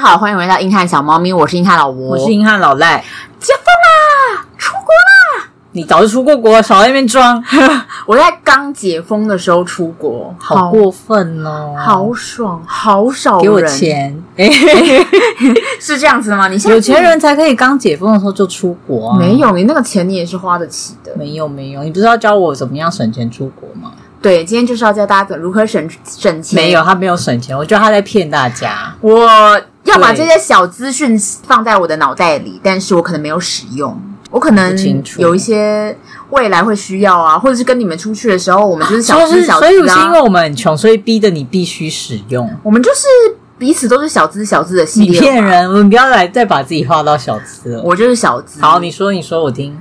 家好，欢迎回到硬汉小猫咪，我是硬汉老吴，我是硬汉老赖。解封啦，出国啦！你早就出过国，少在那边装。我在刚解封的时候出国，好过分哦，好爽，好少人给我钱，是这样子的吗？你现在有钱人才可以刚解封的时候就出国啊？没有，你那个钱你也是花得起的。没有没有，你不是要教我怎么样省钱出国吗？对，今天就是要教大家如何省省钱。没有，他没有省钱，我觉得他在骗大家。我要把这些小资讯放在我的脑袋里，但是我可能没有使用。我可能有一些未来会需要啊，或者是跟你们出去的时候，我们就是小资小资啊。所以是因为我们很穷，所以逼得你必须使用。我们就是彼此都是小资小资的系列。你骗人！我们不要来再把自己画到小资了。我就是小资。好，你说，你说，我听。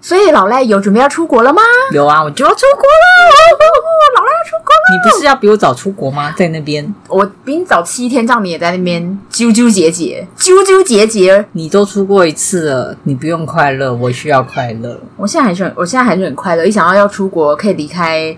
所以老赖有准备要出国了吗？有啊，我就要出国了。出国了。你不是要比我早出国吗？在那边，我比你早七天，这样你也在那边纠纠结结，纠纠结结。你都出过一次了，你不用快乐，我需要快乐。我现在还是很，我现在还是很快乐。一想到要出国，可以离开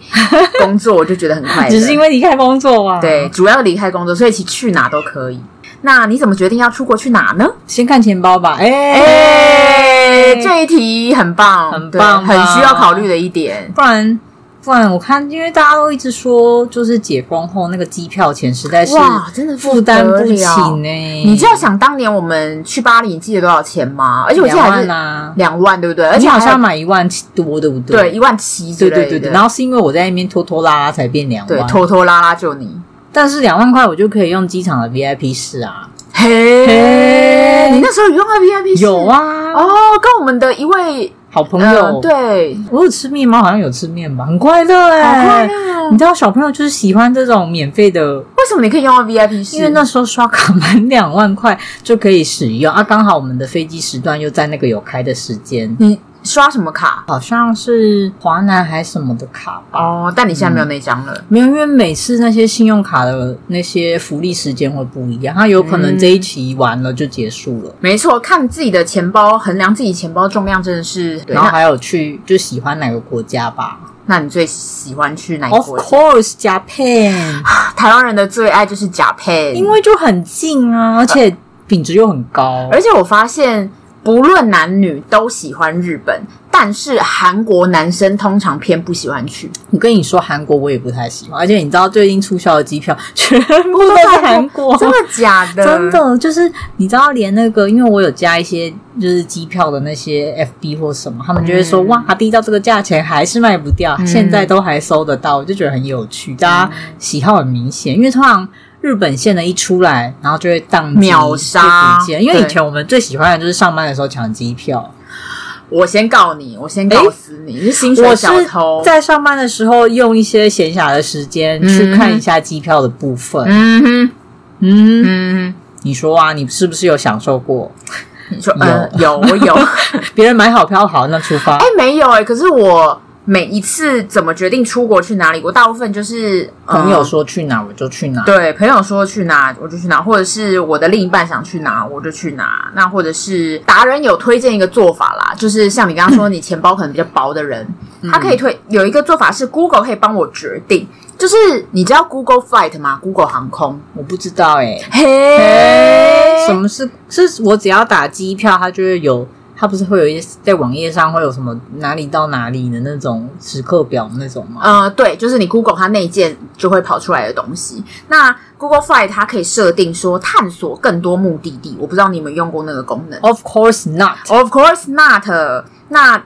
工作，我就觉得很快乐。只是因为离开工作啊？对，主要离开工作，所以其实去哪都可以。那你怎么决定要出国去哪呢？先看钱包吧。哎、欸欸，这一题很棒，很棒，很需要考虑的一点。不然，不然我看，因为大家都一直说，就是解封后那个机票钱实在是哇，真的负担不起呢。你知道想当年我们去巴黎，你记得多少钱吗？而且我记得还是两万，对不对？而且好像买一万多，对不对？对，一万七，对对对对。然后是因为我在那边拖拖拉拉才变两万，对，拖拖拉拉就你。但是两万块我就可以用机场的 VIP 室啊！嘿，嘿，你那时候有用到 VIP 室？有啊！哦，跟我们的一位好朋友，呃、对，我有吃面吗？好像有吃面吧，很快乐哎、欸，好快乐！你知道小朋友就是喜欢这种免费的，为什么你可以用到 VIP 室？因为那时候刷卡满两万块就可以使用啊，刚好我们的飞机时段又在那个有开的时间，你。刷什么卡？好像是华南还是什么的卡吧。哦，但你现在没有那张了。嗯，没有，因为每次那些信用卡的那些福利时间会不一样，它有可能这一期完了就结束了。嗯，没错，看自己的钱包，衡量自己钱包重量，真的是。然后还有去就喜欢哪个国家吧？那你最喜欢去哪个国家？Of course, Japan。台湾人的最爱就是 Japan，因为就很近啊，而且品质又很高。而且我发现。不论男女都喜欢日本，但是韩国男生通常偏不喜欢去。我跟你说，韩国我也不太喜欢，而且你知道最近促销的机票全部都是韩国，真的假的？真的就是你知道，连那个，因为我有加一些就是机票的那些 FB 或什么，他们就会说、嗯、哇，低到这个价钱还是卖不掉，嗯、现在都还收得到，我就觉得很有趣，大家喜好很明显，因为通常。日本线的一出来，然后就会当秒杀。因为以前我们最喜欢的就是上班的时候抢机票。我先告你，我先告死你，你是薪水小偷。在上班的时候用一些闲暇的时间去看一下机票的部分。嗯哼，嗯哼，你说啊，你是不是有享受过？你说有、呃、有，我有。别人买好票好，那出发。哎，没有哎、欸，可是我。每一次怎么决定出国去哪里？我大部分就是朋友说去哪我就去哪。对，朋友说去哪我就去哪，或者是我的另一半想去哪我就去哪。那或者是达人有推荐一个做法啦，就是像你刚刚说，你钱包可能比较薄的人，他可以推有一个做法是 Google 可以帮我决定，就是你知道 Google Flight 吗？Google 航空我不知道哎、欸，嘿，什么是是我只要打机票，它就会有。它不是会有一些在网页上会有什么哪里到哪里的那种时刻表那种吗？呃，对，就是你 Google 它内建就会跑出来的东西。那 Google Flight 它可以设定说探索更多目的地，我不知道你有没有用过那个功能。Of course not. Of course not. 那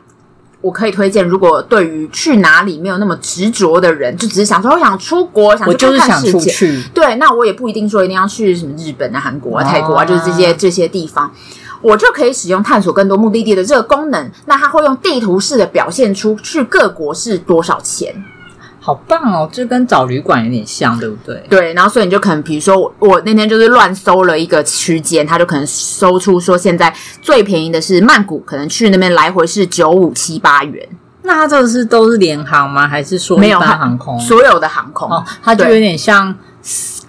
我可以推荐，如果对于去哪里没有那么执着的人，就只是想说我想出国，想去看看世界。我就是想出去。对，那我也不一定说一定要去什么日本啊、韩国啊、泰国啊，就是这些这些地方。我就可以使用探索更多目的地的这个功能，那它会用地图式的表现出去各国是多少钱，好棒哦！这跟找旅馆有点像，对不对？对，然后所以你就可能，比如说我我那天就是乱搜了一个区间，它就可能搜出说现在最便宜的是曼谷，可能去那边来回是九五七八元。那它这个是都是联航吗？还是说没有航空？所有的航空，哦，它就有点像。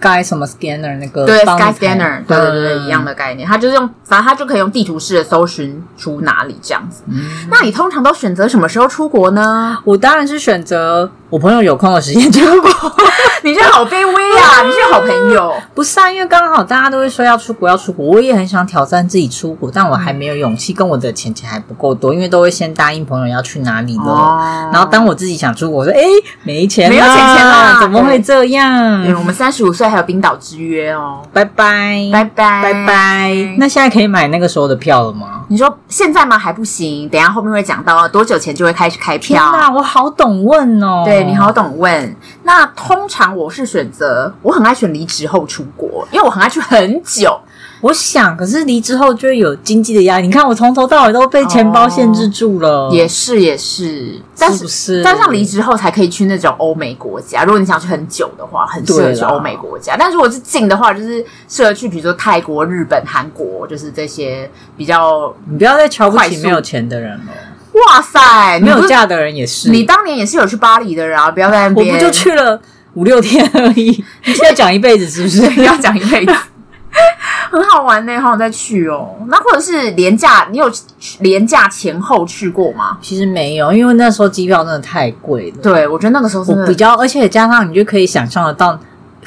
Sky 什么 Scanner 那个对 Sky Scanner，对对对对，嗯一样的概念。它就是用，反正它就可以用地图式的搜寻出哪里这样子。嗯那你通常都选择什么时候出国呢？我当然是选择我朋友有空的时间出国。你这好卑微啊！你是好朋友。不是啊，因为刚好大家都会说要出国要出国，我也很想挑战自己出国，但我还没有勇气，跟我的钱钱还不够多，因为都会先答应朋友要去哪里了。哦然后当我自己想出国，我说哎没钱没有钱钱啦怎么会这嗯，样？我们三十五岁还有冰岛之约哦。拜拜拜拜拜拜。那现在可以买那个时候的票了吗？你说现在吗？还不行，等一下后面会讲到多久前就会开始开票。天哪，我好懂问哦。对你好懂问。那通常我是选择，我很爱选离职后出国，因为我很爱去很久。我想，可是离职后就会有经济的压力。你看，我从头到尾都被钱包限制住了。也是也是，但是不是但像离职后才可以去那种欧美国家。如果你想去很久的话，很适合去欧美国家。但如果是近的话，就是适合去比如说泰国、日本、韩国，就是这些比较。你不要再瞧不起没有钱的人了，哇塞，没有嫁的人也是。你当年也是有去巴黎的人啊！不要在那边，我不就去了五六天而已，你现在讲一辈子是不是？要讲一辈子，很好玩呢，好想再去哦。那或者是廉价，你有廉价前后去过吗？其实没有，因为那时候机票真的太贵了。对，我觉得那个时候真的我比较，而且加上你就可以想象得到，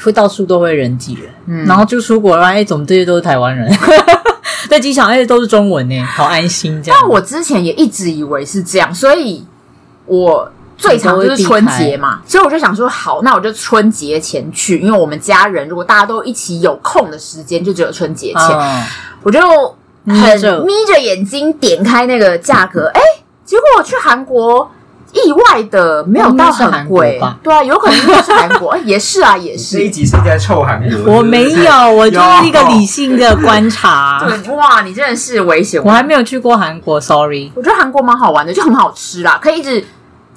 会到处都会人挤人，嗯然后就出国了，哎，怎么这些都是台湾人？在机场，哎，都是中文呢，好安心这样。但我之前也一直以为是这样，所以我最长就是春节嘛，所以我就想说，好，那我就春节前去，因为我们家人如果大家都一起有空的时间，就只有春节前，嗯我就眯着很眯着眼睛点开那个价格，哎，结果我去韩国。意外的没有到很贵，对啊，有可能是韩国，哎也是啊，也是这一是。集是在臭韩国，我没有，我就是一个理性的观察。对，哇，你真的是危险！我还没有去过韩国，sorry。我觉得韩国蛮好玩的，就很好吃啦，可以一直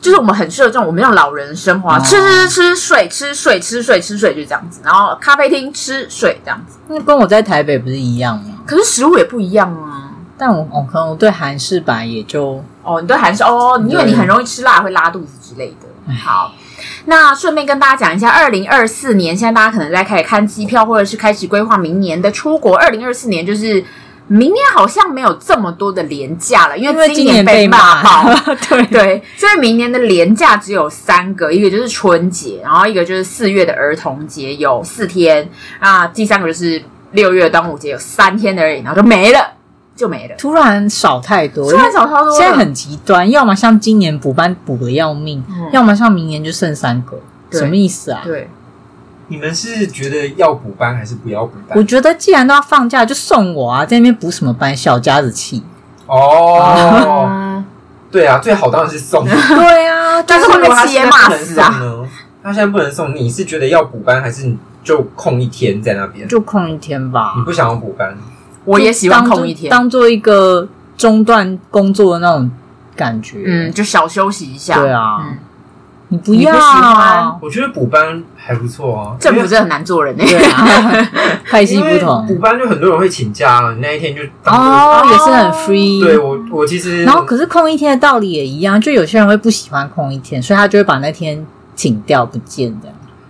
就是我们很适合这种我们这种老人生活啊，哦吃吃吃睡吃睡吃睡吃睡就这样子，然后咖啡厅吃睡这样子。那跟我在台北不是一样吗？可是食物也不一样啊。但我哦，可能我对韩式吧也就哦，你对韩式哦，因为你很容易吃辣会拉肚子之类的。好，那顺便跟大家讲一下，二零二四年现在大家可能在开始看机票，或者是开始规划明年的出国。二零二四年就是明年好像没有这么多的连假了，因因为今年被骂爆。对对，所以明年的连假只有三个，一个就是春节，然后一个就是四月的儿童节有四天，啊，第三个就是六月的端午节有三天而已，然后就没了，就没了。突然少太多，突然少超多，现在很极端，要么像今年补班补的要命，嗯要么像明年就剩三个，什么意思啊？对，你们是觉得要补班还是不要补班？我觉得既然都要放假，就送我啊，在那边补什么班？小家子气。哦，嗯，对啊，最好当然是送，对啊，但是会被如果他企业骂现在不能死啊送呢？他现在不能送，你是觉得要补班，还是你就空一天在那边？就空一天吧你。不想要补班？我也喜欢空一天，当做一个中断工作的那种感觉。嗯，就小休息一下。对啊嗯，你不要你不喜欢我觉得补班还不错啊，政府真的很难做人呢。对啊，派系不同补班就很多人会请假了，你那一天就当哦，也是很 free。对我我其实然后可是空一天的道理也一样，就有些人会不喜欢空一天，所以他就会把那天请掉不见的。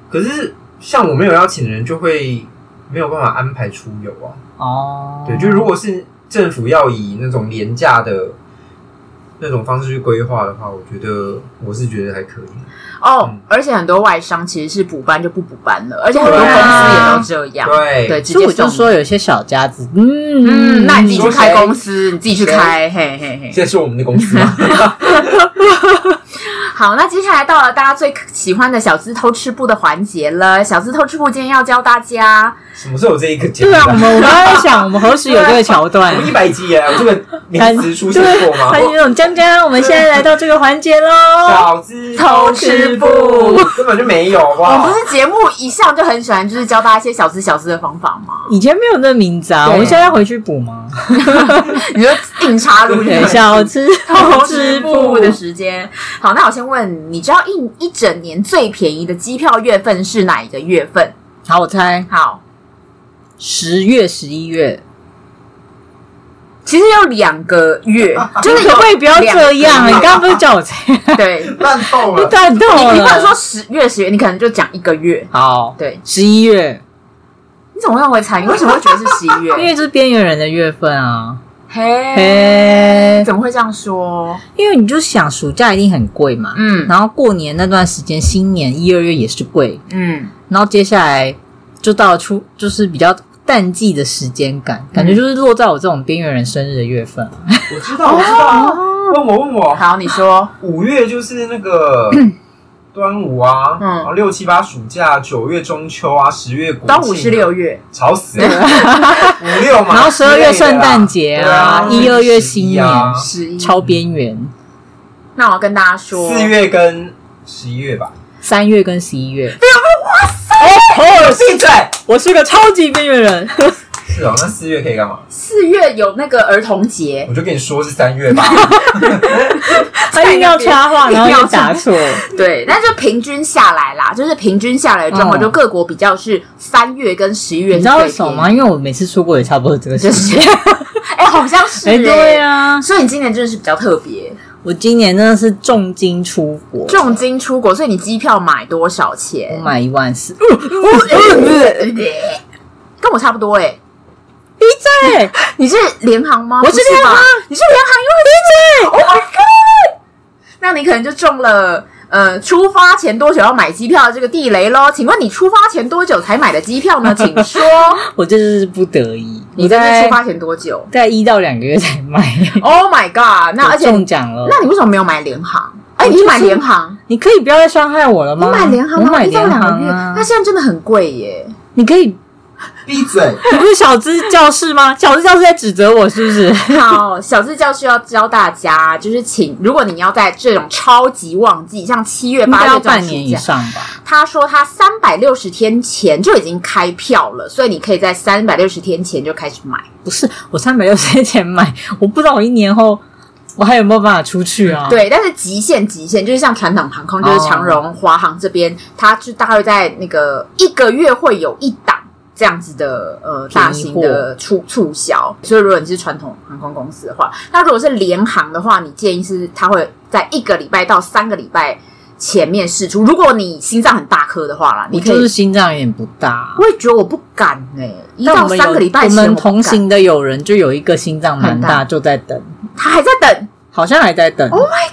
可是像我没有邀请的人，就会没有办法安排出游啊。哦，对，就如果是政府要以那种廉价的那种方式去规划的话，我觉得我是觉得还可以。哦嗯，而且很多外商其实是补班就不补班了，而且很多对公啊司也都这样。对对，直所以我就说有些小家子，嗯嗯，那你自己去说开公司，你自己去开，嘿嘿嘿。现在是我们的公司吗？好，那接下来到了大家最喜欢的小资偷吃部的环节了。小资偷吃部今天要教大家，什么时候有这一个节目？对啊，我们我刚才在想，我们何时有这个桥段我？们一百集耶，有这个名词出现过吗？还有那种江江，我们现在来到这个环节喽。小资偷吃部根本就没有，好不好我们不？是节目一向就很喜欢就是教大家一些小资小资的方法吗？以前没有那名字啊，我们现在要回去补吗？你就硬插入去对，小吃偷偷吃部的时间。好，那我先问，你知道一一整年最便宜的机票月份是哪一个月份？好，我猜好，十月、十一月。其实要两个月，就是可不可以不要这样？你刚刚不是叫我猜？对，乱透了。断透了。你你不能说十月十月，你可能就讲一个月。好，对，十一月。你怎么会认为猜？你为什么会觉得是十一月？因为这是边缘人的月份啊。嘿，嘿，怎么会这样说？因为你就想暑假一定很贵嘛，嗯然后过年那段时间，新年一二月也是贵，嗯，然后接下来就到了初，就是比较淡季的时间感，感觉就是落在我这种边缘人生日的月份。啊。我知道，我知道。问我问我，好，你说，五月就是那个 端午啊，嗯。然后六七八暑假，九月中秋啊，十月国端午是六，月，吵死。了，五六嘛，然后十二月圣诞节啊，一二月新年，啊。十一。超边缘。那我要跟大家说，四月跟十一月吧。三月跟十一月，闭嘴！我是个超级边缘人。是哦，那四月可以干嘛？四月有那个儿童节，我就跟你说是三月吧。他硬要插话，然后又答错。对，那就平均下来啦，就是平均下来的状况，嗯就各国比较是三月跟十一月，你知道为什么吗？？因为我每次出国也差不多这个时间。哎，好像是，哎，对，啊，所以你今年真的是比较特别，我今年真的是重金出国，重金出国，所以你机票买多少钱我钱？买一万四。跟我差不多哎、闭嘴！你是联航吗？我是联航你是联航，因为闭嘴！Oh my god！那你可能就中了呃出发前多久要买机票的这个地雷喽？请问你出发前多久才买的机票呢？请说，我这就是不得已，你在出发前多久在一到两个月才买。？Oh my god！那而且中奖了，那你为什么没有买联航？哎，我就是你买联航，你可以不要再伤害我了你吗？买联航，我买一到联两个月，那。现在真的很贵耶。你可以，闭嘴！你不是小资教室吗？小资教室在指责我是不是？好，小资教室要教大家，就是请，如果你要在这种超级旺季，像七月、八月半年以，上吧。他说他三百六十天前就已经开票了，所以你可以在三百六十天前就开始买。不是，我三百六十天前买，我不知道我一年后我还有没有办法出去啊？，对，但是极限极限就是像传统航空，就是长荣、华航这边，它就大概在那个一个月会有一档这样子的呃大型的促促销。所以如果你是传统航空公司的话，那如果是联航的话，你建议是它会在一个礼拜到三个礼拜前面试出。如果你心脏很大颗的话啦，你就是心脏有点不大。我也觉得我不敢呢、一到三个礼拜前我们同行的友人就有一个心脏蛮大大，就在等，他还在等好像还在等。，Oh my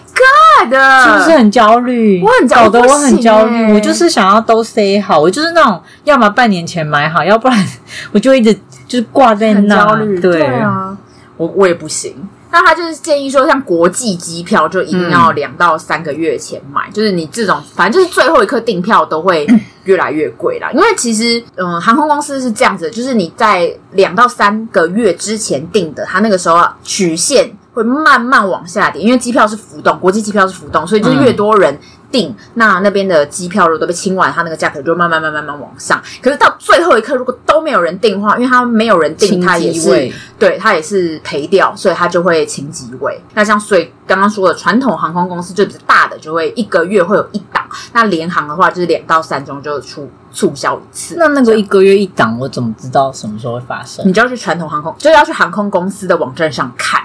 是不是很焦虑？我很焦搞得我很焦虑。我就是想要都 say 好，我就是那种要么半年前买好，要不然 我就一直就是挂在很那。焦虑？对啊，我我也不行。那他就是建议说，像国际机票就一定要两到三个月前买，就是你这种反正就是最后一刻订票都会 越来越贵啦。因为其实，嗯，航空公司是这样子，就是你在两到三个月之前订的，他那个时候啊曲线会慢慢往下跌，因为机票是浮动，国际机票是浮动，所以就是越多人订，那那边的机票如果都被清完，它那个价格就会慢慢慢慢慢慢往上。可是到最后一刻，如果都没有人订的话，因为它没有人订，它也是对，它也是赔掉，所以它就会清机位。那像所以刚刚说的传统航空公司就比较大的，就会一个月会有一档。那联航的话，就是两到三周就出促销一次。那那个一个月一档，我怎么知道什么时候会发生？你就要去传统航空，就要去航空公司的网站上看，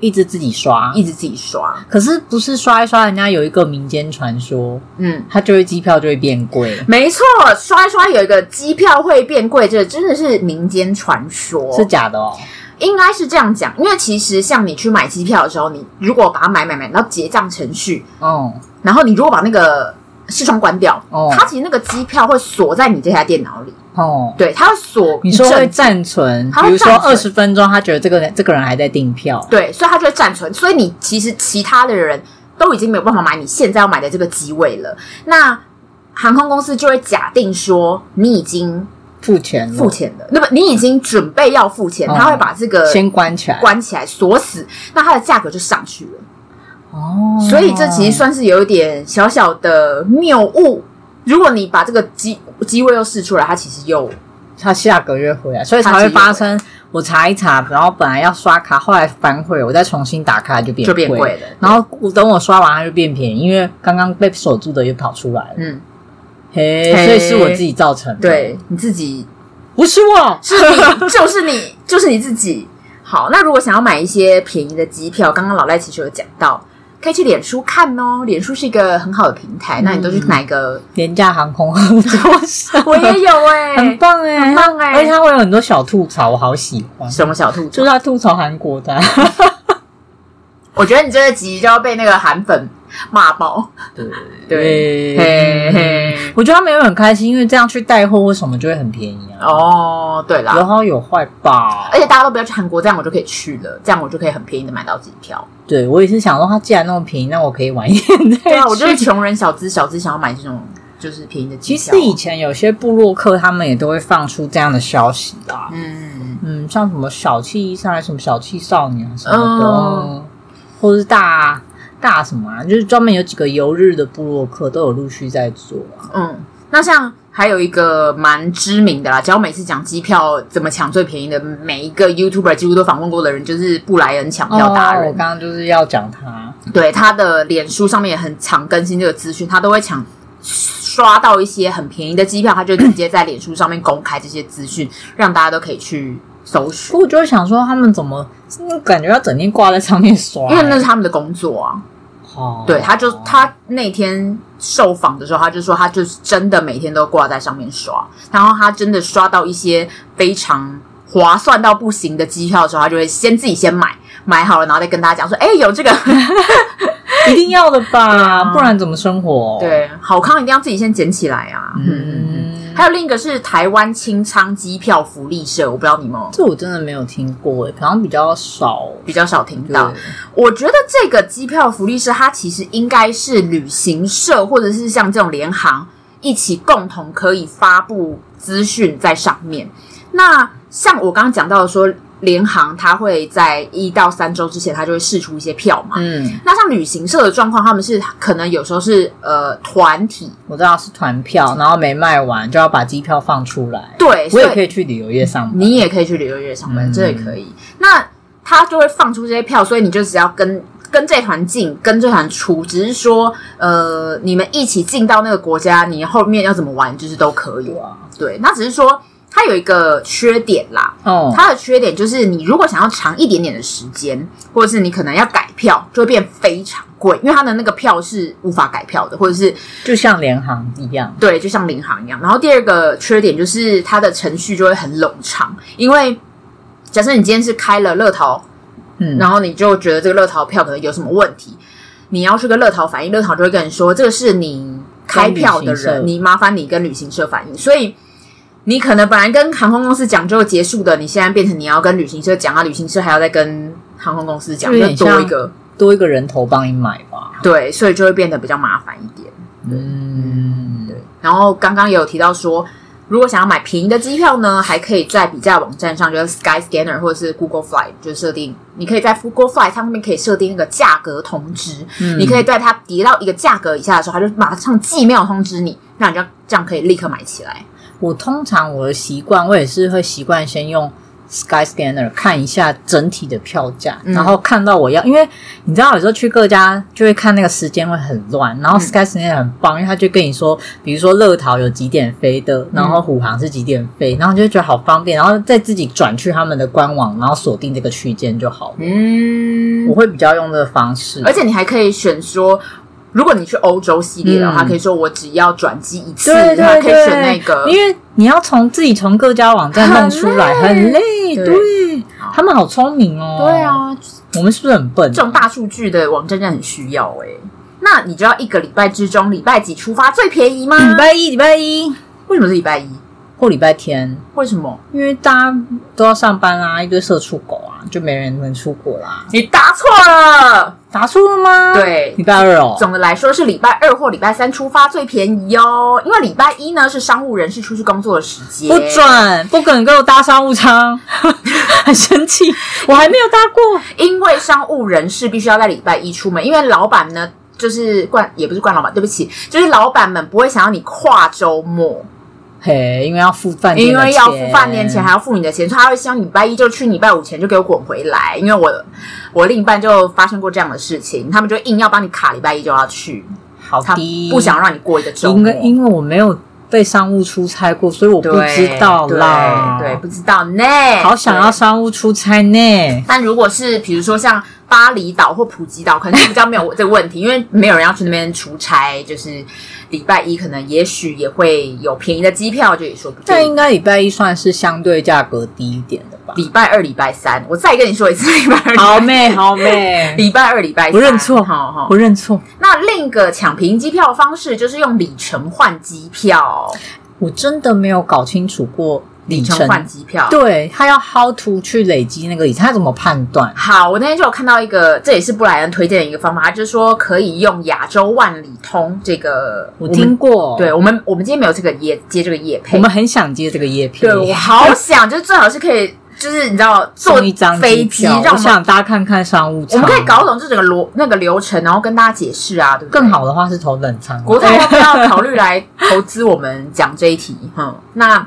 一直自己刷，一直自己刷。可是不是刷一刷，人家有一个民间传说，嗯，它就会机票就会变贵，没错，刷一刷有一个机票会变贵，这真的是民间传说，是假的哦。应该是这样讲。因为其实像你去买机票的时候，你如果把它买买买到结账程序，哦，然后你如果把那个视窗关掉，哦它其实那个机票会锁在你这台电脑里，哦，对，它会锁你说会暂存，比如说二十分钟，他觉得这个人这个人还在订票，对，所以他就会暂存，所以你其实其他的人都已经没有办法买你现在要买的这个机位了。那航空公司就会假定说你已经付钱了。付钱了，那么你已经准备要付钱，哦他会把这个先关起来，关起来锁死，那它的价格就上去了。哦，所以这其实算是有一点小小的谬误。如果你把这个机机位又试出来，它其实又他下个月回来，所以才会发生。我查一查，然后本来要刷卡，后来反悔，我再重新打开就变就变贵了。然后我等我刷完，它就变便宜，因为刚刚被锁住的又跑出来了。嗯，嘿，嘿所以是我自己造成的，对你自己不是我，是你，就是你，就是你自己。好，那如果想要买一些便宜的机票，刚刚老赖其实有讲到，可以去脸书看哦，脸书是一个很好的平台。嗯、那你都去哪个廉价航空？我也有哎、欸，很棒哎、欸，很棒哎、欸，而且它会有很多小吐槽，我好喜欢。什么小吐槽？就是他吐槽韩国的。我觉得你这个集就要被那个韩粉骂爆。对对，嘿嘿，我觉得他们也很开心，因为这样去带货或什么就会很便宜啊。哦，对啦，有好有坏吧。而且大家都不要去韩国，这样我就可以去了，这样我就可以很便宜的买到机票。对，我也是想说，他既然那么便宜，那我可以晚一点。对啊，我就是穷人小资，小资想要买这种就是便宜的机票。其实以前有些部落客他们也都会放出这样的消息啦。嗯嗯，像什么小气上来，什么小气少年什么的。嗯或是大大什么啊，就是专门有几个游日的部落客都有陆续在做啊。嗯，那像还有一个蛮知名的啦，只要每次讲机票怎么抢最便宜的，每一个 YouTuber 几乎都访问过的人，就是布莱恩抢票达人。哦，我刚刚就是要讲他，对，他的脸书上面也很常更新这个资讯，他都会抢刷到一些很便宜的机票，他就直接在脸书上面公开这些资讯，让大家都可以去。搜索，我就会想说，他们怎么感觉要整天挂在上面刷？因为那是他们的工作啊。哦，对，他就他那天受访的时候，他就说，他就是真的每天都挂在上面刷，然后他真的刷到一些非常划算到不行的机票的时候，他就会先自己先买，买好了，然后再跟大家讲说，哎，有这个一定要的吧，不然怎么生活？对，好康一定要自己先捡起来啊。嗯。还有另一个是台湾清仓机票福利社，我不知道你们，这我真的没有听过诶，好像比较少，比较少听到。我觉得这个机票福利社，它其实应该是旅行社或者是像这种联航一起共同可以发布资讯在上面。那像我刚刚讲到的说。联航它会在一到三周之前，它就会试出一些票嘛。嗯，那像旅行社的状况，他们是可能有时候是呃团体，我知道是团票，然后没卖完就要把机票放出来。对，我也可以去旅游业上班，你也可以去旅游业上班，嗯、这也可以。那他就会放出这些票，所以你就只要跟跟这团进，跟这团出，只是说呃你们一起进到那个国家，你后面要怎么玩，就是都可以。啊、对，那只是说。它有一个缺点啦，哦，它的缺点就是你如果想要长一点点的时间，或者是你可能要改票，就会变非常贵，因为它的那个票是无法改票的，或者是就像联航一样，对，就像联航一样。然后第二个缺点就是它的程序就会很冗长，因为假设你今天是开了乐淘，嗯，然后你就觉得这个乐淘票可能有什么问题，你要去跟乐淘反映，乐淘就会跟你说这个是你开票的人，你麻烦你跟旅行社反映，所以。你可能本来跟航空公司讲就结束的，你现在变成你要跟旅行社讲啊，旅行社还要再跟航空公司讲，就多一个多一个人头帮你买吧。对，所以就会变得比较麻烦一点。嗯，对。然后刚刚也有提到说，如果想要买便宜的机票呢，还可以在比价网站上，就是 Skyscanner 或者是 Google Flight，就设定，你可以在 Google Flight 上面可以设定那个价格通知，嗯、你可以在它跌到一个价格以下的时候，它就马上寄 mail 通知你，那你就这样可以立刻买起来。我通常我的习惯，我也是会习惯先用 Skyscanner 看一下整体的票价，嗯、然后看到我要，因为你知道有时候去各家就会看那个时间会很乱，然后 Skyscanner 很棒，因为他就跟你说，比如说乐桃有几点飞的，然后虎航是几点飞，然后就觉得好方便，然后再自己转去他们的官网，然后锁定这个区间就好了。嗯，我会比较用这个方式，而且你还可以选说。如果你去欧洲系列的话，嗯、可以说我只要转机一次，对对对，可以选那个，因为你要从自己从各家网站弄出来，很累。很累对，对他们好聪明哦。对啊，我们是不是很笨？这种大数据的网站真的很需要哎。那你知道一个礼拜之中，礼拜几出发最便宜吗？礼拜一，礼拜一。为什么是礼拜一？或礼拜天？为什么？因为大家都要上班啊，一堆社畜狗啊，就没人能出国啦。你答错了，答错了吗？对，礼拜二哦。总的来说是礼拜二或礼拜三出发最便宜哦，因为礼拜一呢是商务人士出去工作的时间。不准，不可能给我搭商务舱，很生气。我还没有搭过，因为商务人士必须要在礼拜一出门，因为老板呢就是惯，也不是惯老板，对不起，就是老板们不会想要你跨周末。嘿，因为要付饭店，因为要付饭店钱，还要付你的钱，所以他会希望礼拜一就去，礼拜五前就给我滚回来。因为我我另一半就发生过这样的事情，他们就硬要帮你卡礼拜一就要去，好低，不想让你过一个周末。因为因为我没有被商务出差过，所以我不知道啦，对，对，不知道呢。好想要商务出差呢。但如果是比如说像巴厘岛或普吉岛可能比较没有这个问题，因为没有人要去那边出差，就是礼拜一可能也许也会有便宜的机票，就也说不定。但应该礼拜一算是相对价格低一点的吧？礼拜二、礼拜三，我再跟你说一次，礼拜二。好妹，好妹，礼拜二、礼拜三，不认错，好好，不认错。那另一个抢便宜机票方式就是用里程换机票，我真的没有搞清楚过。里程换机票，对，他要 how to 去累积那个里程，他怎么判断？好，我那天就有看到一个，这也是布莱恩推荐的一个方法，他就是说可以用亚洲万里通这个，我听过。对我们，我们今天没有这个业接这个业配，我们很想接这个业配。对，我好想，就是最好是可以，就是你知道坐一张飞机，让我想大家看看商务舱，我们可以搞懂这整个逻那个流程，然后跟大家解释啊，对不对？更好的话是投冷舱，国泰要不要考虑来投资我们讲这一题？哈，那。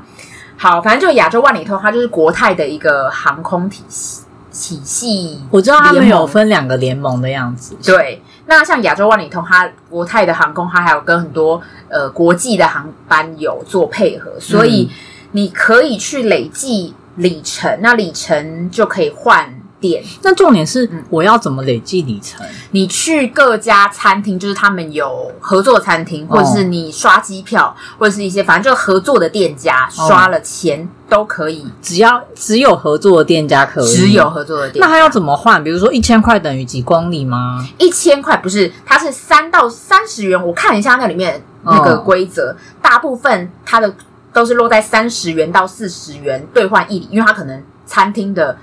好，反正就亚洲万里通，它就是国泰的一个航空体系体系。我知道他们有分两个联盟的样子。对，那像亚洲万里通，它国泰的航空，它还有跟很多呃国际的航班有做配合，所以你可以去累计里程，那里程就可以换。点，那重点是我要怎么累计里程？嗯，你去各家餐厅，就是他们有合作餐厅，或者是你刷机票，或者是一些反正就合作的店家刷了钱都可以。只要只有合作的店家可以，只有合作的店。那他要怎么换？比如说一千块等于几公里吗？一千块不是，它是三到三十元。我看一下那里面那个规则，大部分它的都是落在三十元到四十元兑换一里，因为它可能餐厅的。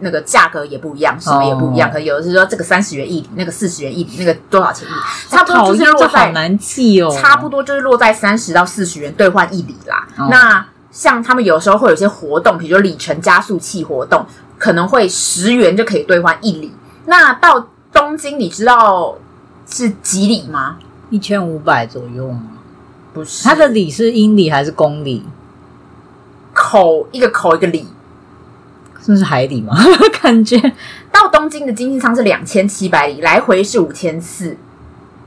那个价格也不一样，什么也不一样。可有的是说这个三十元一里，那个四十元一里，那个多少钱一里？差不多就是落在好难记哦。差不多就是落在三十到四十元兑换一里啦。哦、那像他们有时候会有些活动，比如说里程加速器活动，可能会十元就可以兑换一里。那到东京，你知道是几里吗？一千五百左右吗？不是，它的里是英里还是公里？口一个口一个里。那是海里吗？感觉到东京的经济舱是两千七百里，来回是五千四。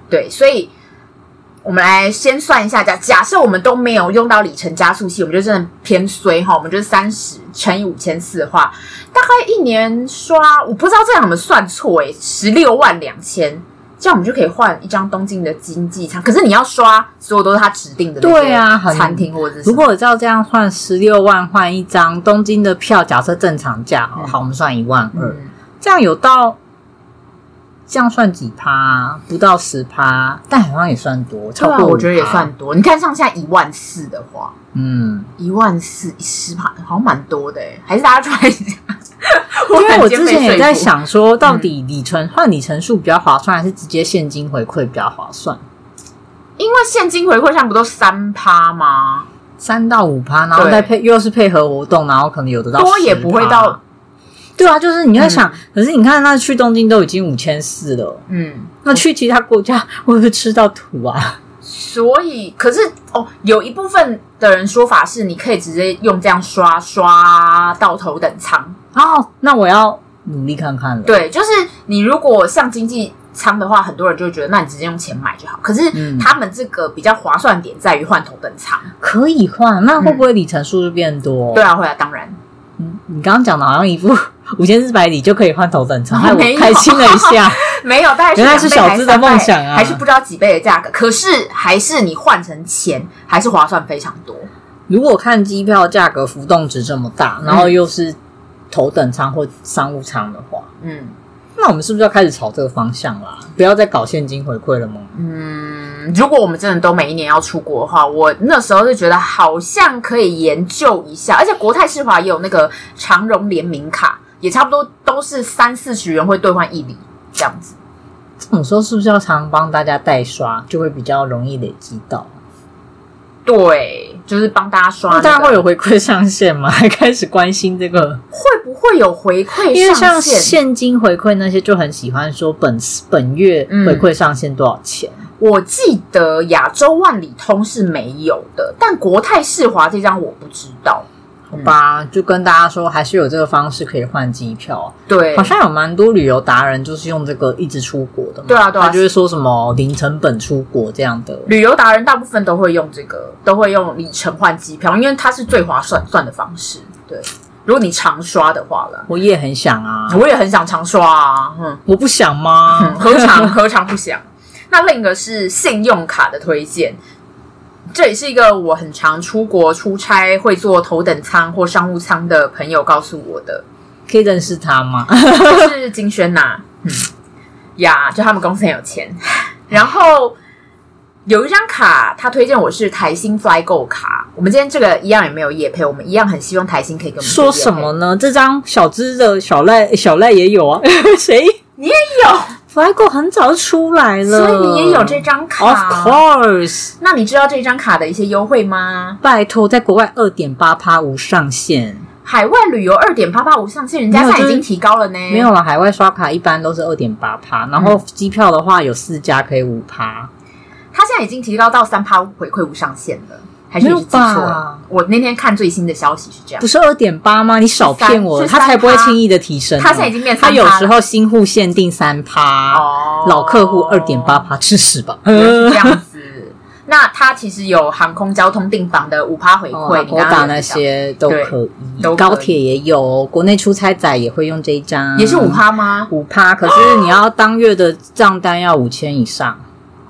对，所以我们来先算一下，假假设我们都没有用到里程加速器，我们就真的偏衰哈。我们就是三十乘以五千四的话，大概一年刷，我不知道这样有没有算错诶，十六万两千。这样我们就可以换一张东京的经济舱，可是你要刷，所有都是他指定的对啊，餐厅或者是。如果照这样换十六万换一张东京的票，假设正常价，好，好，我们算一万二，嗯，这样有到。这样算几趴？不到十趴，但好像也算多，超过、啊、我觉得也算多。你看，像现在一万四的话，嗯，一万四十趴，好像蛮多的诶。还是大家出来一下？因为我之前也在想说，到底里程换里程数比较划算，还是直接现金回馈比较划算？因为现金回馈现在不都三趴吗？三到五趴，然后再配又是配合活动，然后可能有的到多也不会到。对啊，就是你在想，嗯、可是你看，那去东京都已经五千四了，嗯，那去其他国家会不会吃到土啊？所以，可是哦，有一部分的人说法是，你可以直接用这样刷刷到头等舱。哦，那我要努力看看了。对，就是你如果上经济舱的话，很多人就会觉得，那你直接用钱买就好。可是他们这个比较划算点在于换头等舱，可以换，那会不会里程数就变多？嗯？对啊，会啊，当然。嗯，你刚刚讲的好像一副。五千四百里就可以换头等舱，害我开心了一下。没有，但是原来是小资的梦想啊，还是不知道几倍的价格。可是还是你换成钱，还是划算非常多。如果看机票价格浮动值这么大，然后又是头等舱或商务舱的话，嗯，那我们是不是要开始朝这个方向啦？不要再搞现金回馈了吗？嗯。如果我们真的都每一年要出国的话，我那时候就觉得好像可以研究一下。而且国泰世华也有那个长荣联名卡。也差不多都是三四十元会兑换一里这样子。这种时候是不是要常帮大家代刷，就会比较容易累积到？对，就是帮大家刷、那个。大家会有回馈上限吗？还 开始关心这个？会不会有回馈上限？因为像现金回馈那些就很喜欢说本本月回馈上限多少钱？嗯、我记得亚洲万里通是没有的，但国泰世华这张我不知道。好吧，就跟大家说，还是有这个方式可以换机票。对，好像有蛮多旅游达人就是用这个一直出国的嘛。对啊，对啊，他就是说什么零成本出国这样的。旅游达人大部分都会用这个，都会用里程换机票，因为它是最划算算的方式。对，如果你常刷的话了，我也很想啊，我也很想常刷啊。嗯，我不想吗？嗯、何尝何尝不想？那另一个是信用卡的推荐，这也是一个我很常出国出差会坐头等舱或商务舱的朋友告诉我的。可以认识他吗？就是金轩呐，嗯呀，就他们公司很有钱。然后有一张卡，他推荐我是台新 FlyGo 卡。我们今天这个一样也没有夜配，我们一样很希望台新可以跟我们说什么呢？这张小资的小赖小赖也有啊，谁？你也有？FlyGo 很早就出来了，所以你也有这张卡。Of course，那你知道这张卡的一些优惠吗？拜托，在国外二点八趴无上限，海外旅游二点八趴无上限，人家现在已经提高了呢。没有了，海外刷卡一般都是二点八趴，然后机票的话有四家可以五趴，他现在已经提高到三趴回馈无上限了。还是你是记错了？我那天看最新的消息是这样，不是二点八吗？你少骗我，他才不会轻易的提升。他现在已经变，他有时候新户限定三趴，哦，老客户二点八趴，吃屎吧！是 这样子。那他其实有航空交通订房的五趴回馈，你打那些都可以，高铁也有，国内出差仔也会用这一张，也是五趴吗？五趴，可是你要当月的账单要五千以上。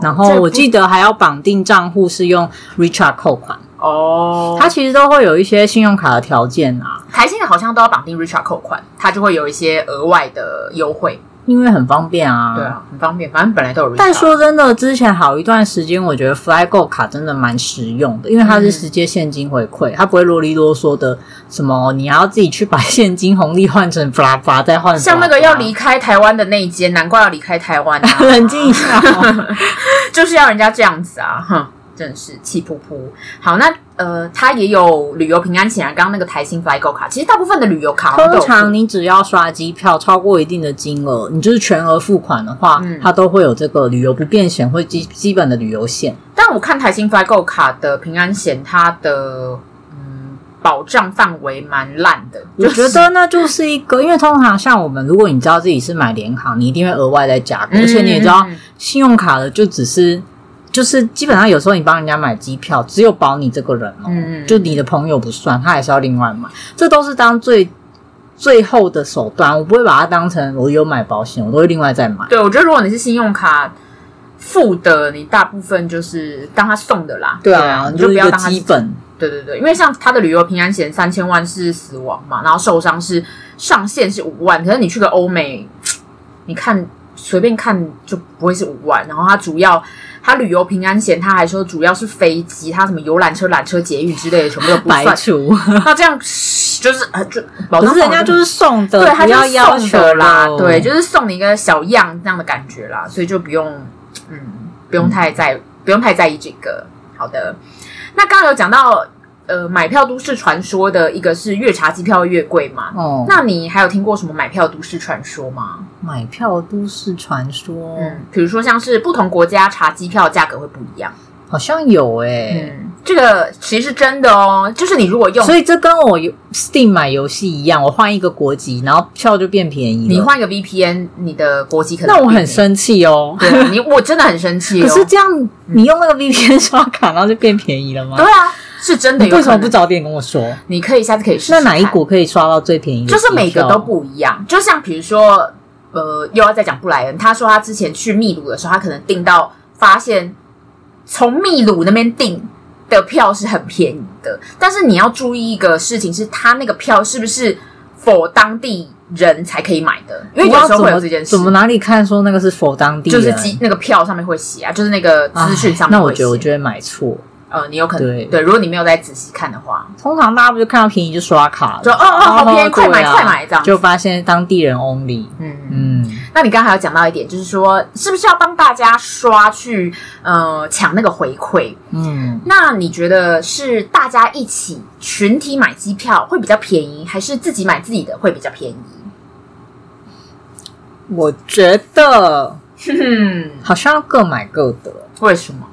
然后我记得还要绑定账户是用 Richard 扣款哦，它其实都会有一些信用卡的条件啊。台新的好像都要绑定 Richard 扣款，它就会有一些额外的优惠。因为很方便啊，对啊，很方便。反正本来都有。但说真的，之前好一段时间，我觉得 FlyGo 卡真的蛮实用的，因为它是直接现金回馈，嗯、它不会啰里啰嗦的什么，你要自己去把现金红利换成 FlyFly 再换。像那个要离开台湾的那一间，难怪要离开台湾啊！冷静一下，就是要人家这样子啊！哼。真是气噗噗。好，那呃，它也有旅游平安险啊。刚刚那个台新 FlyGo 卡，其实大部分的旅游卡，通常你只要刷机票超过一定的金额，你就是全额付款的话，嗯，它都会有这个旅游不便险或基基本的旅游险。但我看台新 FlyGo 卡的平安险，它的嗯保障范围蛮烂的。我觉得那就是一个，因为通常像我们，如果你知道自己是买联行，你一定会额外再加，而且你也知道信用卡的就只是。就是基本上有时候你帮人家买机票，只有保你这个人哦，嗯，就你的朋友不算，他还是要另外买。这都是当最最后的手段，我不会把它当成我有买保险，我都会另外再买。对，我觉得如果你是信用卡付的，你大部分就是当他送的啦。对啊，你就不要当基本。对对对，因为像他的旅游平安险三千万是死亡嘛，然后受伤是上限是五万，可是你去个欧美，你看随便看就不会是五万，然后他主要。他旅游平安险，他还说主要是飞机，他什么游览车、缆车、捷运之类的，全部都不算。除那这样就是呃，就可是人家就是送的，对，他要要求啦，对，就是送你一个小样这样的感觉啦，所以就不用，嗯，不用太在，嗯、不用太在意这个。好的，那刚刚有讲到。呃，买票都市传说的一个是越查机票越贵嘛？哦，那你还有听过什么买票都市传说吗？买票都市传说，嗯，比如说像是不同国家查机票价格会不一样，好像有诶、欸。嗯，这个其实是真的哦，就是你如果用，所以这跟我 Steam 买游戏一样，我换一个国籍，然后票就变便宜了。你换一个 VPN，你的国籍可能，那我很生气哦。对，你我真的很生气、哦。可是这样，你用那个 VPN 刷卡，然后就变便宜了吗？对啊。是真的有，为什么不早点跟我说？你可以下次可以试试。那哪一股可以刷到最便宜的？就是每个都不一样。就像比如说，呃，又要再讲布莱恩，他说他之前去秘鲁的时候，他可能订到发现从秘鲁那边订的票是很便宜的。但是你要注意一个事情，是他那个票是不是 for 当地人才可以买的？因为有时候会有这件事。怎么哪里看说那个是 for 当地？就是机那个票上面会写啊，就是那个资讯上面。那我觉得我就会买错。呃，你有可能对，对，如果你没有再仔细看的话，通常大家不就看到便宜就刷卡了，就哦哦，好便宜，快买快买这样，就发现当地人 only。嗯嗯，那你刚才还有讲到一点，就是说是不是要帮大家刷去呃抢那个回馈？嗯，那你觉得是大家一起群体买机票会比较便宜，还是自己买自己的会比较便宜？我觉得，哼，好像各买各的，为什么？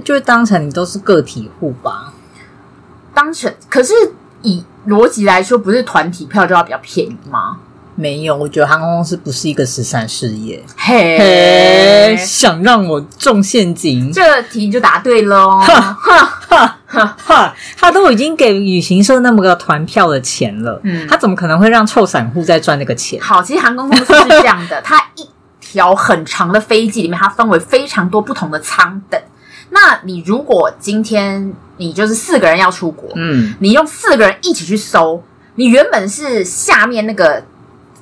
就会当成你都是个体户吧，当成可是以逻辑来说，不是团体票就要比较便宜吗？没有，我觉得航空公司不是一个慈善事业。嘿，嘿，想让我中陷阱，这个题你就答对喽。哈哈哈，他都已经给旅行社那么个团票的钱了，嗯，他怎么可能会让臭散户再赚那个钱？好，其实航空公司是这样的，它一条很长的飞机里面，它分为非常多不同的舱等。那你如果今天你就是四个人要出国，嗯，你用四个人一起去搜，你原本是下面那个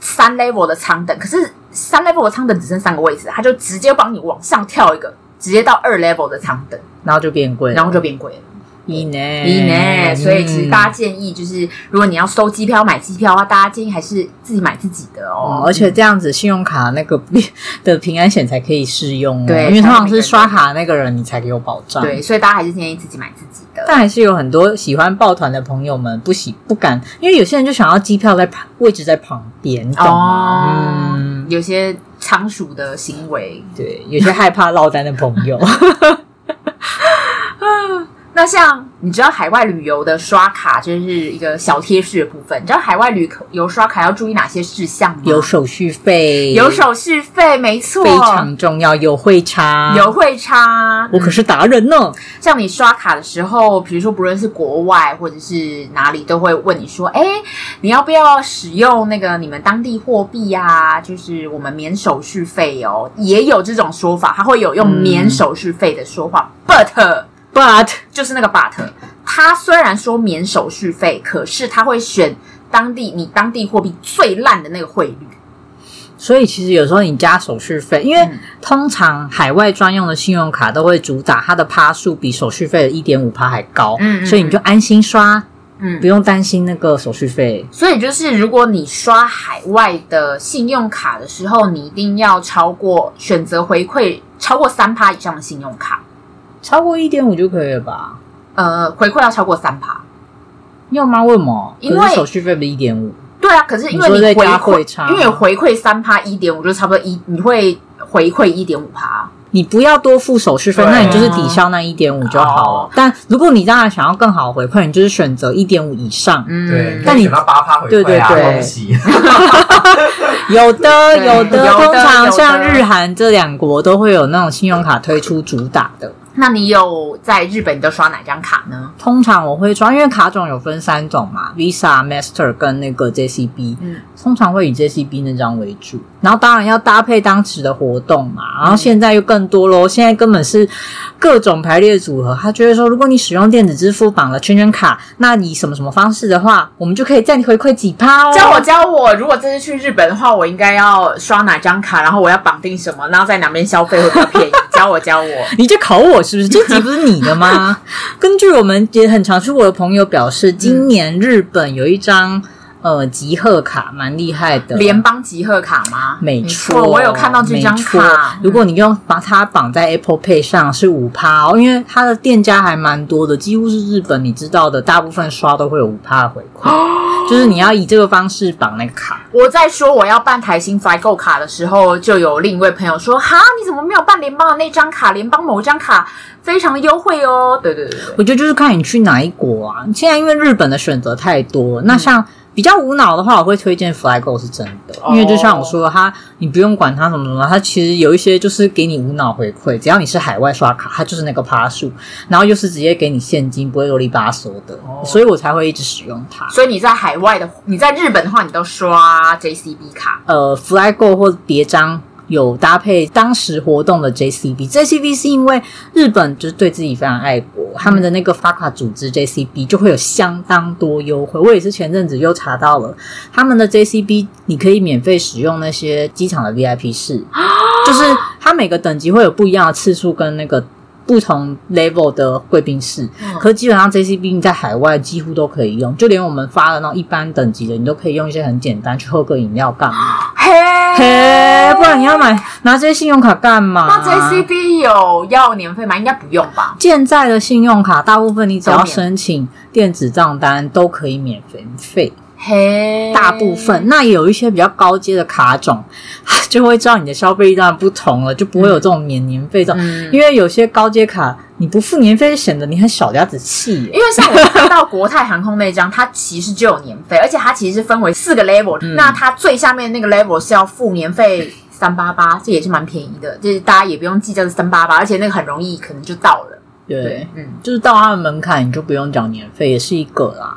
三 level 的舱等，可是三 level 的舱等只剩三个位置，他就直接帮你往上跳一个，直接到二 level 的舱等，然后就变贵，然后就变贵了。一年一年，所以其实大家建议就是，如果你要收机票、买机票的话，大家建议还是自己买自己的哦。而且这样子，信用卡那个 的平安险才可以适用，对，因为通常是刷卡那个人你才有保障。对，所以大家还是建议自己买自己的。但还是有很多喜欢抱团的朋友们不喜不敢，因为有些人就想要机票在旁位置在旁边，懂吗？嗯，有些仓鼠的行为，对，有些害怕落单的朋友。那像你知道海外旅游的刷卡就是一个小贴士的部分，你知道海外旅游刷卡要注意哪些事项吗？有手续费，有手续费，没错，非常重要。有汇差，有汇差，我可是达人呢。像你刷卡的时候，比如说不论是国外或者是哪里，都会问你说：“哎，你要不要使用那个你们当地货币呀？就是我们免手续费哦。”也有这种说法，它会有用免手续费的说法，嗯，but。But 就是那个 but，他虽然说免手续费，可是他会选当地你当地货币最烂的那个汇率。所以其实有时候你加手续费，因为通常海外专用的信用卡都会主打它的趴数比手续费的一点五趴还高，嗯，嗯，所以你就安心刷，嗯，不用担心那个手续费。所以就是如果你刷海外的信用卡的时候，你一定要超过选择回馈超过三趴以上的信用卡。超过一点五就可以了吧？呃，回馈要超过三趴，要吗？为什么？因为手续费不是一点五。对啊，可是因为你回馈，因为回馈三趴一点五，就差不多一，你会回馈一点五趴。你不要多付手续费，啊、那你就是抵消那一点五就好了。哦、但如果你当然想要更好的回馈，你就是选择一点五以上。嗯，对。但你八趴回馈、啊、对对 对，有的有的，通常像日韩这两国都会有那种信用卡推出主打的。那你有在日本都刷哪张卡呢？通常我会刷，因为卡种有分三种嘛，Visa、Master 跟那个 JCB。嗯，通常会以 JCB 那张为主，然后当然要搭配当时的活动嘛。然后现在又更多喽，现在根本是各种排列组合。他觉得说，如果你使用电子支付绑了圈圈卡，那以什么什么方式的话，我们就可以再回馈几趴哦。教我教我，如果这次去日本的话，我应该要刷哪张卡？然后我要绑定什么？然后在哪边消费会比较便宜？教我教我，你就考我。是不是这 集不是你的吗？根据我们也很常出国的朋友表示，今年日本有一张呃集贺卡，蛮厉害的联邦集贺卡吗？没错，我有看到这张卡。如果你用把它绑在 Apple Pay 上，是五趴哦，因为它的店家还蛮多的，几乎是日本你知道的，大部分刷都会有五趴的回馈。就是你要以这个方式绑那个卡。我在说我要办台新 Flygo 卡的时候，就有另一位朋友说：“哈，你怎么没有办联邦的那张卡？联邦某张卡非常的优惠哦。”对对对，我觉得就是看你去哪一国啊。现在因为日本的选择太多，那像。嗯比较无脑的话，我会推荐 Flygo 是真的，因为就像我说的，它你不用管它什么什么，它其实有一些就是给你无脑回馈，只要你是海外刷卡，它就是那个趴数，然后又是直接给你现金，不会啰里吧嗦的，所以我才会一直使用它。所以你在海外的，你在日本的话，你都刷 JCB 卡，呃，Flygo 或别张。有搭配当时活动的 JCB，JCB 是因为日本就是对自己非常爱国，他们的那个发卡组织 JCB 就会有相当多优惠。我也是前阵子又查到了他们的 JCB，你可以免费使用那些机场的 VIP 室，就是它每个等级会有不一样的次数跟那个。不同 level 的贵宾室，嗯、可是基本上 JCB 在海外几乎都可以用，就连我们发的那种一般等级的，你都可以用一些很简单去喝个饮料干嘛？嘿，嘿，不然你要买拿这些信用卡干嘛？那 JCB 有要年费吗？应该不用吧？现在的信用卡大部分你只要申请电子账单都可以免费。嘿，大部分那有一些比较高阶的卡种，就会知道你的消费力当然不同了，就不会有这种免年费这种。嗯、因为有些高阶卡你不付年费，显得你很小家子气。因为像我看到国泰航空那张，它其实就有年费，而且它其实是分为四个 level，、嗯、那它最下面那个 level 是要付年费三八八，这也是蛮便宜的，就是大家也不用计较是三八八，而且那个很容易可能就到了。对，对嗯，就是到它的门槛，你就不用缴年费，也是一个啦。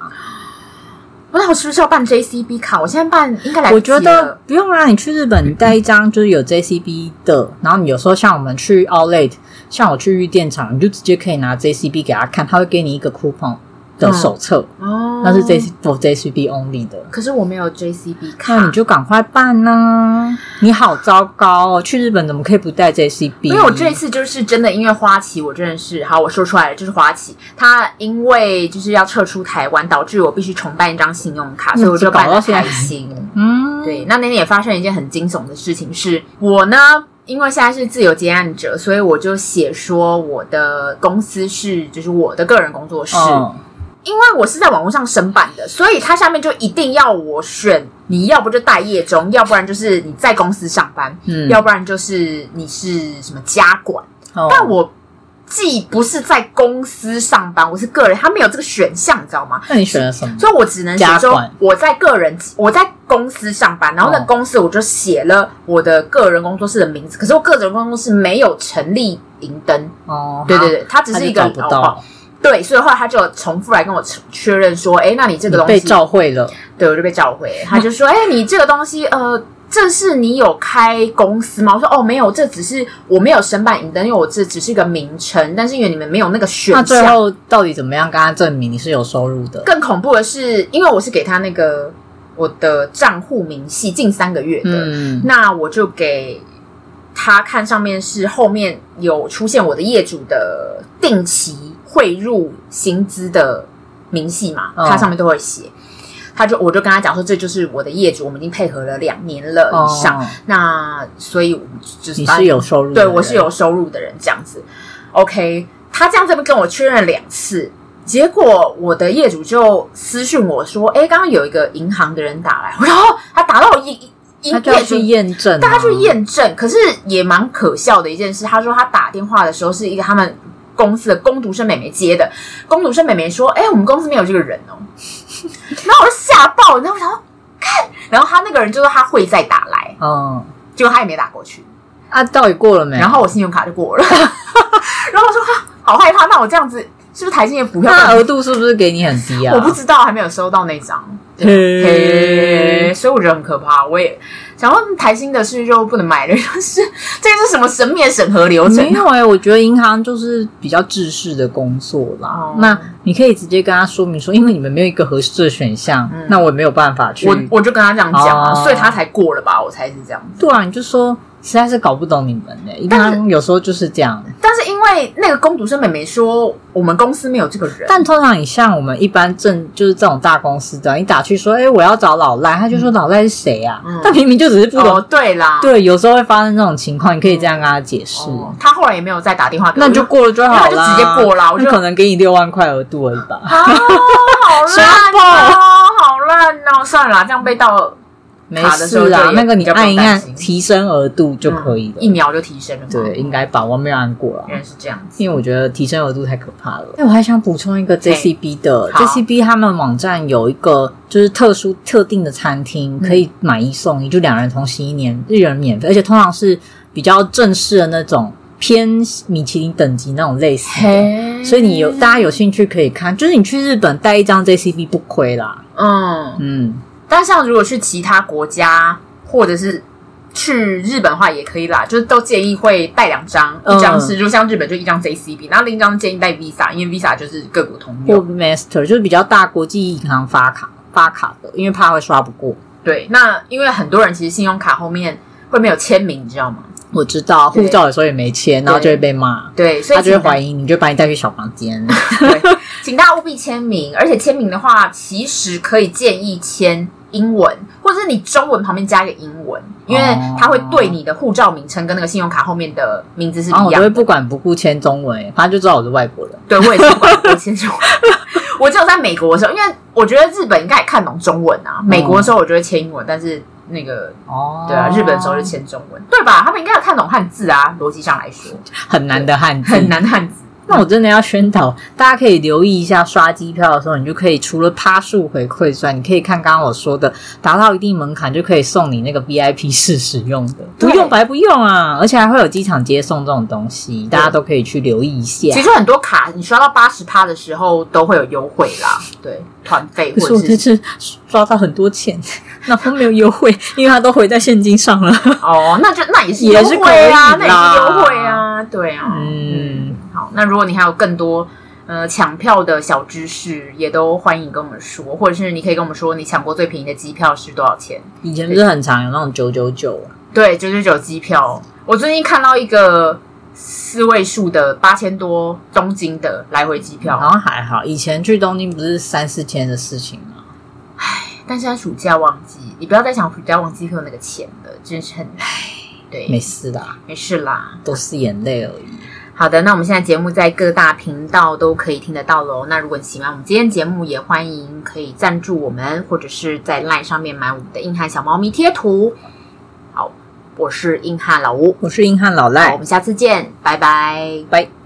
那我是不是要办 JCB 卡？我现在办应该来我觉得不用啊，你去日本，带一张就是有 JCB 的，然后你有时候像我们去 Outlet，像我去玉电厂，你就直接可以拿 JCB 给他看，他会给你一个 coupon。的手册哦，那是 J C for J C B only 的。可是我没有 J C B 卡，那你就赶快办呐、啊！你好糟糕哦，去日本怎么可以不带 J C B？因为我这一次就是真的，因为花旗，我真的是好，我说出来了，就是花旗，他因为就是要撤出台湾，导致我必须重办一张信用卡，所以我就办得开心。嗯，对。那那天也发生了一件很惊悚的事情是，是我呢，因为现在是自由接案者，所以我就写说我的公司是就是我的个人工作室。哦因为我是在网络上申办的，所以它下面就一定要我选，你要不就待业中，要不然就是你在公司上班，嗯，要不然就是你是什么家管。哦，但我既不是在公司上班，我是个人，他没有这个选项，你知道吗？那你选了什么？所以我只能写说我在个人，我在公司上班，然后那公司我就写了我的个人工作室的名字，可是我个人工作室没有成立银灯哦，对对对，它只是一个找不到。对，所以后来他就重复来跟我确认说：“哎，那你这个东西被召回了。”对，我就被召回。他就说：“哎，你这个东西，呃，这是你有开公司吗？”我说：“哦，没有，这只是我没有申办营灯，因为我这只是一个名称。但是因为你们没有那个选项，那最后到底怎么样跟他证明你是有收入的？更恐怖的是，因为我是给他那个我的账户明细近三个月的，嗯，那我就给他看上面是后面有出现我的业主的定期。”汇入薪资的明细嘛，它上面都会写。他就我就跟他讲说，这就是我的业主，我们已经配合了两年了以上。哦、那所以就是你是有收入的，对我是有收入的人这样子。OK，他这样这边跟我确认了两次，结果我的业主就私讯我说：“哎，刚刚有一个银行的人打来，然后他打到我一一他就要去验证、啊，大家去验证。可是也蛮可笑的一件事，他说他打电话的时候是一个他们。公司的工读生美眉接的，工读生美眉说：“哎、欸，我们公司没有这个人哦。”然后我就吓爆，然后我想说看，然后他那个人就说他会再打来，嗯，结果他也没打过去啊，到底过了没？然后我信用卡就过了，然后我说好害怕，那我这样子是不是台积电股票那额度是不是给你很低啊？我不知道，还没有收到那张，嘿，所以我觉得很可怕，我也。想问台新的是就不能买了，就是 这是什么神秘的审核流程？没有哎、欸，我觉得银行就是比较制式的工作啦。哦、那你可以直接跟他说明说，因为你们没有一个合适的选项，嗯、那我也没有办法去。我我就跟他这样讲啊，哦、所以他才过了吧？我才是这样子。对啊，你就说。实在是搞不懂你们呢、欸，一般有时候就是这样。但是因为那个工读生妹妹说我们公司没有这个人，但通常你像我们一般正就是这种大公司的，你打去说，哎、欸，我要找老赖，他就说老赖是谁啊？嗯、但明明就只是不懂。哦、对啦，对，有时候会发生这种情况，你可以这样跟他解释、哦。他后来也没有再打电话给我，那你就过了就好了，他就直接过了。我就可能给你六万块额度而已吧。啊，好烂 哦，好烂哦，算了啦，这样被盗。没事啦，那个你按一按提升额度就可以了，一秒就提升了。对，应该吧，我没有按过了。原来是这样子，因为我觉得提升额度太可怕了。哎，我还想补充一个 JCB 的，JCB 他们网站有一个就是特殊特定的餐厅可以买一送一，就两人同行一年，一人免费，而且通常是比较正式的那种偏米其林等级那种类似的，所以你有大家有兴趣可以看，就是你去日本带一张 JCB 不亏啦。嗯嗯。但像如果去其他国家，或者是去日本的话，也可以啦。就是都建议会带两张，一张是就像日本就一张 JCB，然后另一张建议带 Visa，因为 Visa 就是各国通用。或 Master 就是比较大国际银行发卡发卡的，因为怕会刷不过。对，那因为很多人其实信用卡后面会没有签名，你知道吗？我知道，护照有时候也没签，然后就会被骂。对，所以他就会怀疑你，就把你带去小房间。对，请大家务必签名，而且签名的话，其实可以建议签。英文，或者是你中文旁边加一个英文，因为它会对你的护照名称跟那个信用卡后面的名字是一样的。我会不管不顾签中文，反正就知道我是外国人。对，我也是不管不顾签中文。我只有在美国的时候，因为我觉得日本应该也看懂中文啊。美国的时候我就会签英文，但是那个哦，对啊，日本的时候就签中文，对吧？他们应该有看懂汉字啊，逻辑上来说，很难的汉字，很难汉字。那我真的要宣导，大家可以留意一下，刷机票的时候，你就可以除了趴数回馈之外，你可以看刚刚我说的，达到一定门槛就可以送你那个 VIP 室 使用的，不用白不用啊！而且还会有机场接送这种东西，大家都可以去留意一下。其实很多卡你刷到八十趴的时候都会有优惠啦，对，团费或者是。可是我这次刷到很多钱，那都没有优惠，因为它都回在现金上了。哦，那就那也是优惠啊，那也是优惠啊，对啊，嗯。好，那如果你还有更多呃抢票的小知识，也都欢迎跟我们说，或者是你可以跟我们说你抢过最便宜的机票是多少钱？以前不是很常有那种九九九啊，对，九九九机票。我最近看到一个四位数的八千多东京的来回机票，好像还好。以前去东京不是三四千的事情吗？唉，但现在暑假旺季，你不要再想暑假旺季会有那个钱了，真是很唉。对，没事啦，没事啦，都是眼泪而已。好的，那我们现在节目在各大频道都可以听得到喽。那如果你喜欢我们今天节目，也欢迎可以赞助我们，或者是在 LINE 上面买我们的硬汉小猫咪贴图。好，我是硬汉老吴，我是硬汉老赖，我们下次见，拜拜，拜。